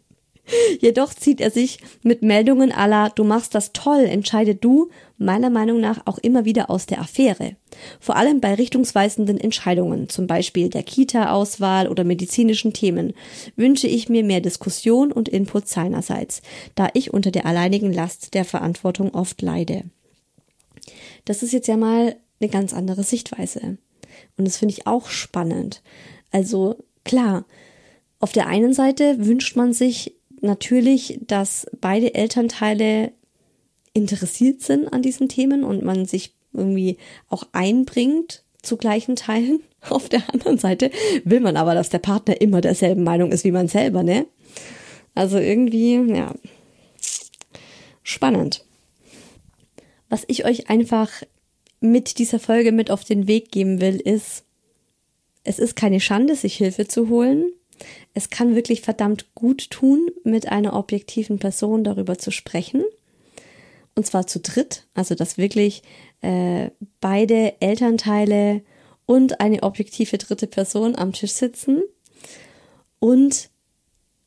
Jedoch zieht er sich mit Meldungen aller Du machst das toll, entscheide du, meiner Meinung nach auch immer wieder aus der Affäre. Vor allem bei richtungsweisenden Entscheidungen, zum Beispiel der Kita-Auswahl oder medizinischen Themen, wünsche ich mir mehr Diskussion und Input seinerseits, da ich unter der alleinigen Last der Verantwortung oft leide. Das ist jetzt ja mal eine ganz andere Sichtweise. Und das finde ich auch spannend. Also klar, auf der einen Seite wünscht man sich natürlich, dass beide Elternteile interessiert sind an diesen Themen und man sich irgendwie auch einbringt zu gleichen Teilen. Auf der anderen Seite will man aber, dass der Partner immer derselben Meinung ist wie man selber, ne? Also irgendwie, ja, spannend. Was ich euch einfach mit dieser Folge mit auf den Weg geben will, ist, es ist keine Schande, sich Hilfe zu holen. Es kann wirklich verdammt gut tun, mit einer objektiven Person darüber zu sprechen. Und zwar zu dritt, also dass wirklich äh, beide Elternteile und eine objektive dritte Person am Tisch sitzen und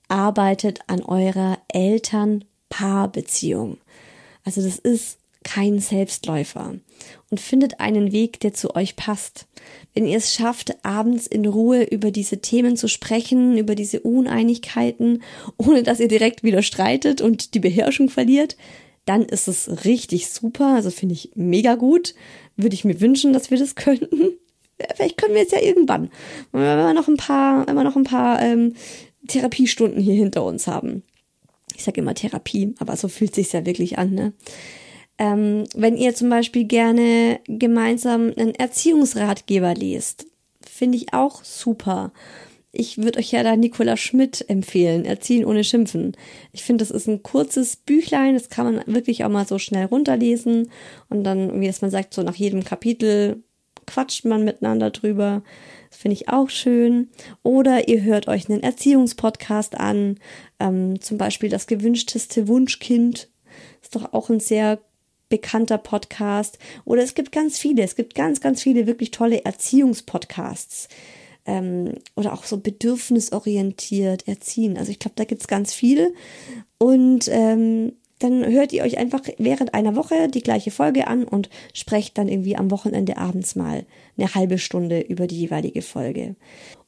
arbeitet an eurer Eltern-Paar-Beziehung. Also das ist kein Selbstläufer und findet einen Weg, der zu euch passt. Wenn ihr es schafft, abends in Ruhe über diese Themen zu sprechen, über diese Uneinigkeiten, ohne dass ihr direkt wieder streitet und die Beherrschung verliert, dann ist es richtig super. Also finde ich mega gut. Würde ich mir wünschen, dass wir das könnten. Vielleicht können wir es ja irgendwann, wenn wir noch ein paar, wenn wir noch ein paar ähm, Therapiestunden hier hinter uns haben. Ich sage immer Therapie, aber so fühlt sich ja wirklich an. Ne? Ähm, wenn ihr zum Beispiel gerne gemeinsam einen Erziehungsratgeber liest, finde ich auch super. Ich würde euch ja da Nicola Schmidt empfehlen, Erziehen ohne Schimpfen. Ich finde, das ist ein kurzes Büchlein, das kann man wirklich auch mal so schnell runterlesen und dann, wie es man sagt, so nach jedem Kapitel quatscht man miteinander drüber. Das finde ich auch schön. Oder ihr hört euch einen Erziehungspodcast an, ähm, zum Beispiel das gewünschteste Wunschkind. Ist doch auch ein sehr bekannter Podcast. Oder es gibt ganz viele, es gibt ganz, ganz viele wirklich tolle Erziehungspodcasts. Ähm, oder auch so bedürfnisorientiert erziehen. Also ich glaube, da gibt's ganz viel. Und ähm, dann hört ihr euch einfach während einer Woche die gleiche Folge an und sprecht dann irgendwie am Wochenende abends mal eine halbe Stunde über die jeweilige Folge.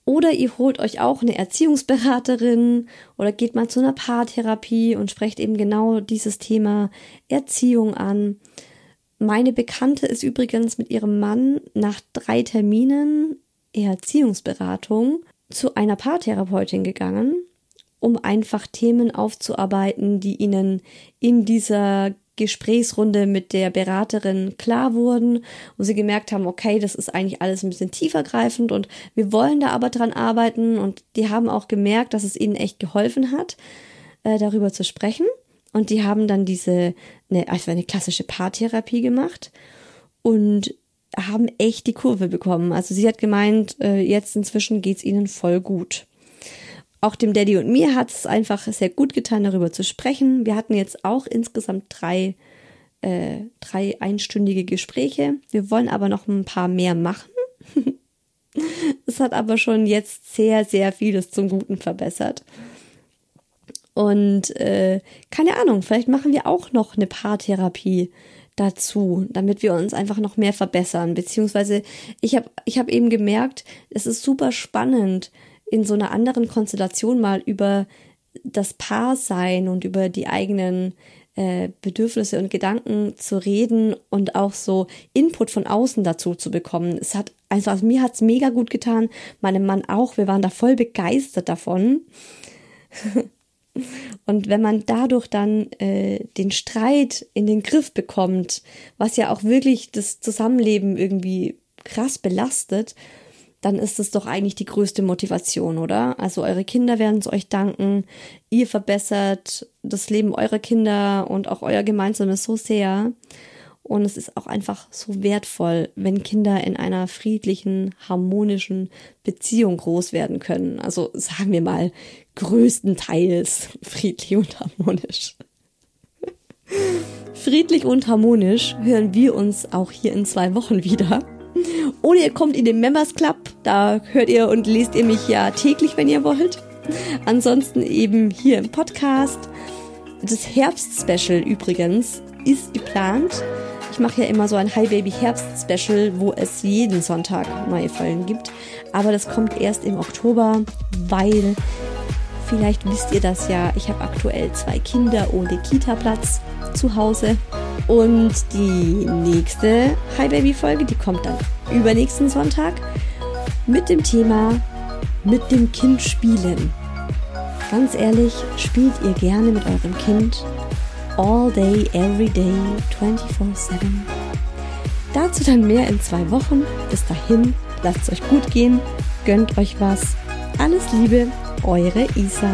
Oder ihr holt euch auch eine Erziehungsberaterin oder geht mal zu einer Paartherapie und sprecht eben genau dieses Thema Erziehung an. Meine Bekannte ist übrigens mit ihrem Mann nach drei Terminen Erziehungsberatung zu einer Paartherapeutin gegangen, um einfach Themen aufzuarbeiten, die ihnen in dieser Gesprächsrunde mit der Beraterin klar wurden, wo sie gemerkt haben, okay, das ist eigentlich alles ein bisschen tiefergreifend und wir wollen da aber dran arbeiten und die haben auch gemerkt, dass es ihnen echt geholfen hat, äh, darüber zu sprechen und die haben dann diese, ne, also eine klassische Paartherapie gemacht und haben echt die Kurve bekommen. Also sie hat gemeint, äh, jetzt inzwischen geht's ihnen voll gut. Auch dem Daddy und mir hat es einfach sehr gut getan, darüber zu sprechen. Wir hatten jetzt auch insgesamt drei, äh, drei einstündige Gespräche. Wir wollen aber noch ein paar mehr machen. es hat aber schon jetzt sehr, sehr vieles zum Guten verbessert. Und äh, keine Ahnung, vielleicht machen wir auch noch eine Paartherapie dazu, damit wir uns einfach noch mehr verbessern. Beziehungsweise ich habe ich hab eben gemerkt, es ist super spannend, in so einer anderen Konstellation mal über das Paarsein und über die eigenen äh, Bedürfnisse und Gedanken zu reden und auch so Input von außen dazu zu bekommen. Es hat, also, also mir hat's mega gut getan, meinem Mann auch. Wir waren da voll begeistert davon. Und wenn man dadurch dann äh, den Streit in den Griff bekommt, was ja auch wirklich das Zusammenleben irgendwie krass belastet, dann ist es doch eigentlich die größte Motivation, oder? Also eure Kinder werden es euch danken, ihr verbessert das Leben eurer Kinder und auch euer gemeinsames so sehr. Und es ist auch einfach so wertvoll, wenn Kinder in einer friedlichen, harmonischen Beziehung groß werden können. Also sagen wir mal, größtenteils friedlich und harmonisch. friedlich und harmonisch hören wir uns auch hier in zwei Wochen wieder. Oder ihr kommt in den Members Club, da hört ihr und lest ihr mich ja täglich, wenn ihr wollt. Ansonsten eben hier im Podcast. Das Herbst-Special übrigens ist geplant. Ich mache ja immer so ein Hi Baby Herbst Special, wo es jeden Sonntag neue Folgen gibt. Aber das kommt erst im Oktober, weil vielleicht wisst ihr das ja, ich habe aktuell zwei Kinder ohne Kita-Platz zu Hause. Und die nächste Hi Baby Folge, die kommt dann übernächsten Sonntag mit dem Thema mit dem Kind spielen. Ganz ehrlich, spielt ihr gerne mit eurem Kind all day, every day, 24/7? Dazu dann mehr in zwei Wochen. Bis dahin, lasst es euch gut gehen, gönnt euch was. Alles Liebe, eure Isa.